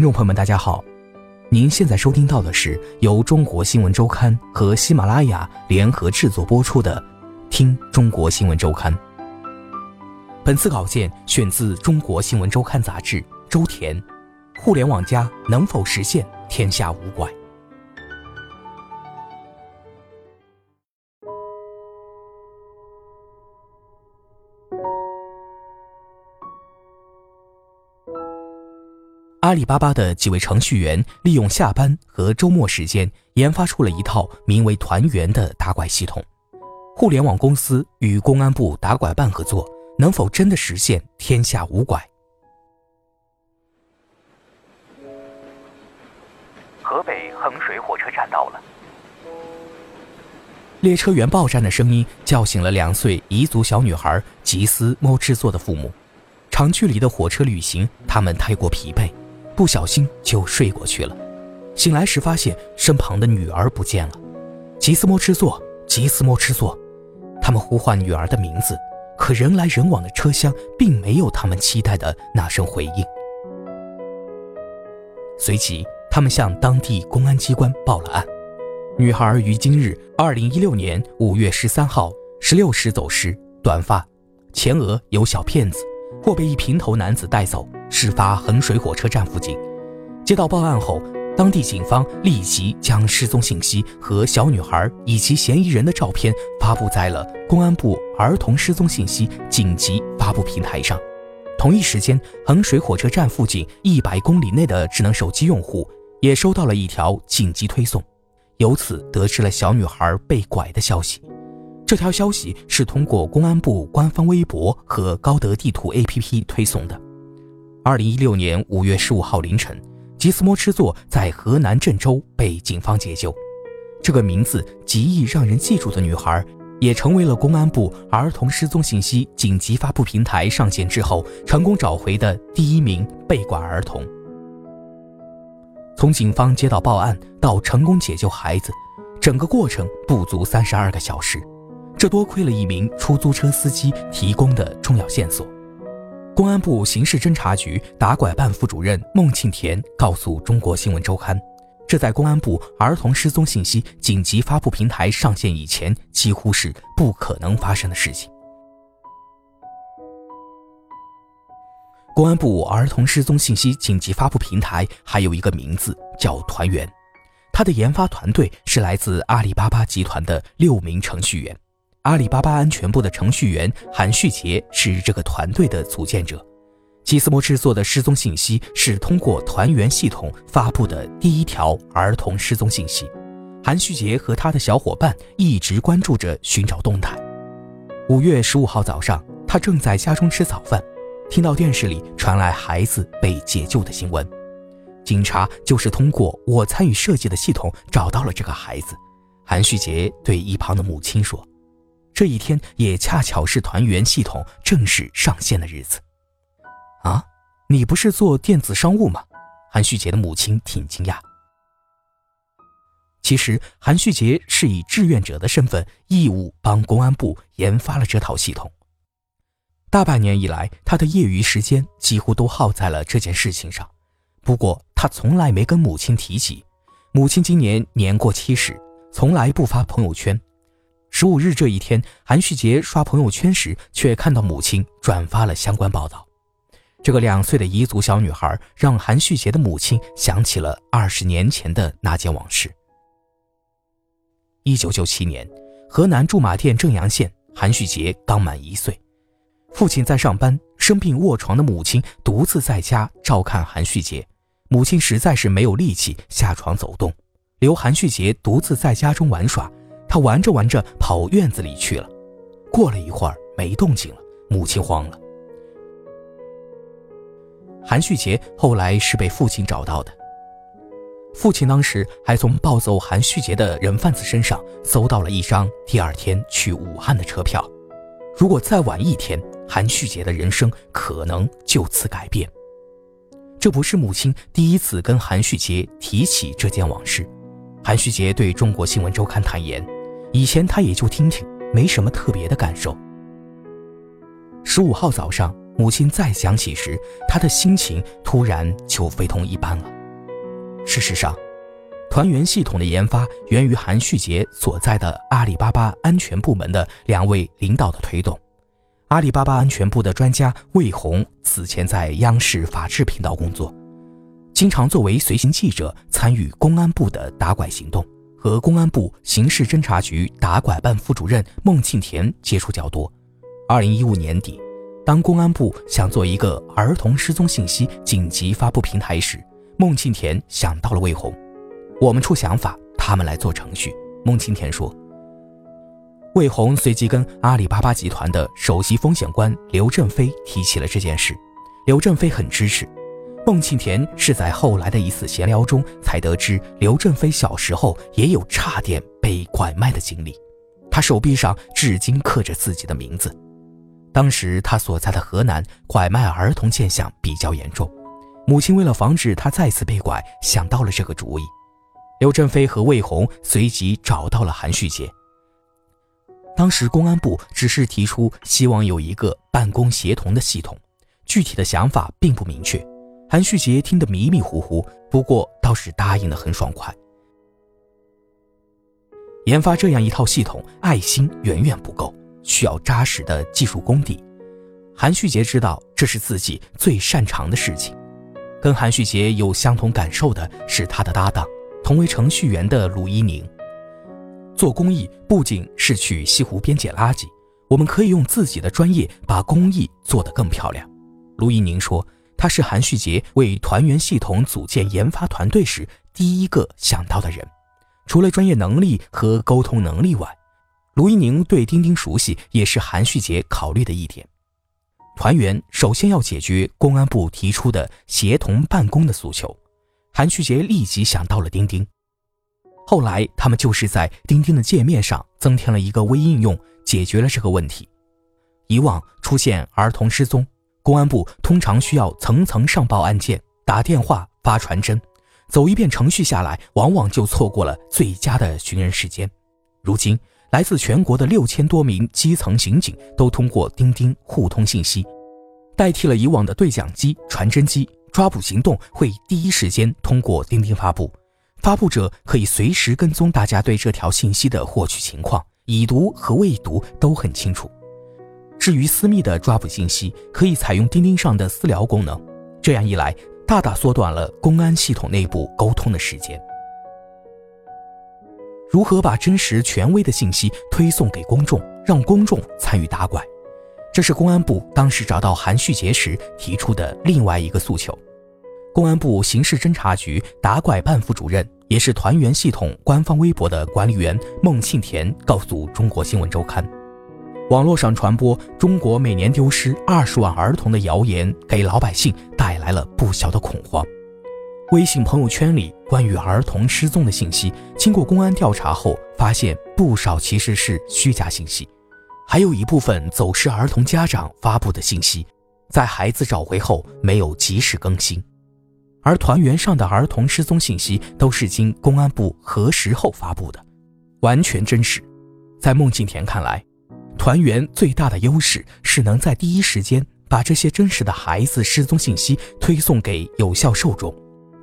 听众朋友们，大家好，您现在收听到的是由中国新闻周刊和喜马拉雅联合制作播出的《听中国新闻周刊》。本次稿件选自《中国新闻周刊》杂志，周田。互联网加能否实现天下无拐？阿里巴巴的几位程序员利用下班和周末时间，研发出了一套名为“团圆”的打拐系统。互联网公司与公安部打拐办合作，能否真的实现天下无拐？河北衡水火车站到了，列车员报站的声音叫醒了两岁彝族小女孩吉斯莫制作的父母。长距离的火车旅行，他们太过疲惫。不小心就睡过去了，醒来时发现身旁的女儿不见了。吉斯莫吃座，吉斯莫吃座，他们呼唤女儿的名字，可人来人往的车厢并没有他们期待的那声回应。随即，他们向当地公安机关报了案。女孩于今日二零一六年五月十三号十六时走失，短发，前额有小片子。或被一平头男子带走。事发衡水火车站附近。接到报案后，当地警方立即将失踪信息和小女孩以及嫌疑人的照片发布在了公安部儿童失踪信息紧急发布平台上。同一时间，衡水火车站附近一百公里内的智能手机用户也收到了一条紧急推送，由此得知了小女孩被拐的消息。这条消息是通过公安部官方微博和高德地图 APP 推送的。二零一六年五月十五号凌晨，吉斯摩吃座在河南郑州被警方解救。这个名字极易让人记住的女孩，也成为了公安部儿童失踪信息紧急发布平台上线之后成功找回的第一名被拐儿童。从警方接到报案到成功解救孩子，整个过程不足三十二个小时。这多亏了一名出租车司机提供的重要线索。公安部刑事侦查局打拐办副主任孟庆田告诉中国新闻周刊：“这在公安部儿童失踪信息紧急发布平台上线以前，几乎是不可能发生的事情。”公安部儿童失踪信息紧急发布平台还有一个名字叫“团圆”，它的研发团队是来自阿里巴巴集团的六名程序员。阿里巴巴安全部的程序员韩旭杰是这个团队的组建者。吉斯摩制作的失踪信息是通过团圆系统发布的第一条儿童失踪信息。韩旭杰和他的小伙伴一直关注着寻找动态。五月十五号早上，他正在家中吃早饭，听到电视里传来孩子被解救的新闻。警察就是通过我参与设计的系统找到了这个孩子。韩旭杰对一旁的母亲说。这一天也恰巧是团圆系统正式上线的日子，啊，你不是做电子商务吗？韩旭杰的母亲挺惊讶。其实韩旭杰是以志愿者的身份义务帮公安部研发了这套系统。大半年以来，他的业余时间几乎都耗在了这件事情上。不过他从来没跟母亲提起。母亲今年年过七十，从来不发朋友圈。十五日这一天，韩旭杰刷朋友圈时，却看到母亲转发了相关报道。这个两岁的彝族小女孩，让韩旭杰的母亲想起了二十年前的那件往事。一九九七年，河南驻马店正阳县，韩旭杰刚满一岁，父亲在上班，生病卧床的母亲独自在家照看韩旭杰。母亲实在是没有力气下床走动，留韩旭杰独自在家中玩耍。他玩着玩着跑院子里去了，过了一会儿没动静了，母亲慌了。韩旭杰后来是被父亲找到的。父亲当时还从暴走韩旭杰的人贩子身上搜到了一张第二天去武汉的车票。如果再晚一天，韩旭杰的人生可能就此改变。这不是母亲第一次跟韩旭杰提起这件往事。韩旭杰对中国新闻周刊坦言，以前他也就听听，没什么特别的感受。十五号早上，母亲再讲起时，他的心情突然就非同一般了。事实上，团圆系统的研发源于韩旭杰所在的阿里巴巴安全部门的两位领导的推动。阿里巴巴安全部的专家魏红此前在央视法制频道工作，经常作为随行记者参与公安部的打拐行动，和公安部刑事侦查局打拐办副主任孟庆田接触较多。二零一五年底，当公安部想做一个儿童失踪信息紧急发布平台时，孟庆田想到了魏红。我们出想法，他们来做程序。孟庆田说。魏红随即跟阿里巴巴集团的首席风险官刘振飞提起了这件事，刘振飞很支持。孟庆田是在后来的一次闲聊中才得知，刘振飞小时候也有差点被拐卖的经历，他手臂上至今刻着自己的名字。当时他所在的河南拐卖儿童现象比较严重，母亲为了防止他再次被拐，想到了这个主意。刘振飞和魏红随即找到了韩旭杰。当时公安部只是提出希望有一个办公协同的系统，具体的想法并不明确。韩旭杰听得迷迷糊糊，不过倒是答应的很爽快。研发这样一套系统，爱心远远不够。需要扎实的技术功底，韩旭杰知道这是自己最擅长的事情。跟韩旭杰有相同感受的是他的搭档，同为程序员的卢一宁。做公益不仅是去西湖边捡垃圾，我们可以用自己的专业把公益做得更漂亮。卢一宁说，他是韩旭杰为团圆系统组建研发团队时第一个想到的人。除了专业能力和沟通能力外，卢一宁对钉钉熟悉，也是韩旭杰考虑的一点。团圆首先要解决公安部提出的协同办公的诉求，韩旭杰立即想到了钉钉。后来他们就是在钉钉的界面上增添了一个微应用，解决了这个问题。以往出现儿童失踪，公安部通常需要层层上报案件、打电话、发传真，走一遍程序下来，往往就错过了最佳的寻人时间。如今。来自全国的六千多名基层刑警都通过钉钉互通信息，代替了以往的对讲机、传真机。抓捕行动会第一时间通过钉钉发布，发布者可以随时跟踪大家对这条信息的获取情况，已读和未读都很清楚。至于私密的抓捕信息，可以采用钉钉上的私聊功能，这样一来，大大缩短了公安系统内部沟通的时间。如何把真实权威的信息推送给公众，让公众参与打拐？这是公安部当时找到韩旭杰时提出的另外一个诉求。公安部刑事侦查局打拐办副主任，也是团圆系统官方微博的管理员孟庆田告诉中国新闻周刊：“网络上传播中国每年丢失二十万儿童的谣言，给老百姓带来了不小的恐慌。”微信朋友圈里关于儿童失踪的信息，经过公安调查后，发现不少其实是虚假信息，还有一部分走失儿童家长发布的信息，在孩子找回后没有及时更新，而团圆上的儿童失踪信息都是经公安部核实后发布的，完全真实。在孟庆田看来，团员最大的优势是能在第一时间把这些真实的孩子失踪信息推送给有效受众。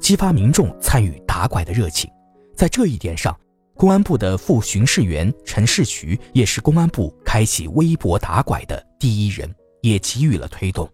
激发民众参与打拐的热情，在这一点上，公安部的副巡视员陈世渠也是公安部开启微博打拐的第一人，也给予了推动。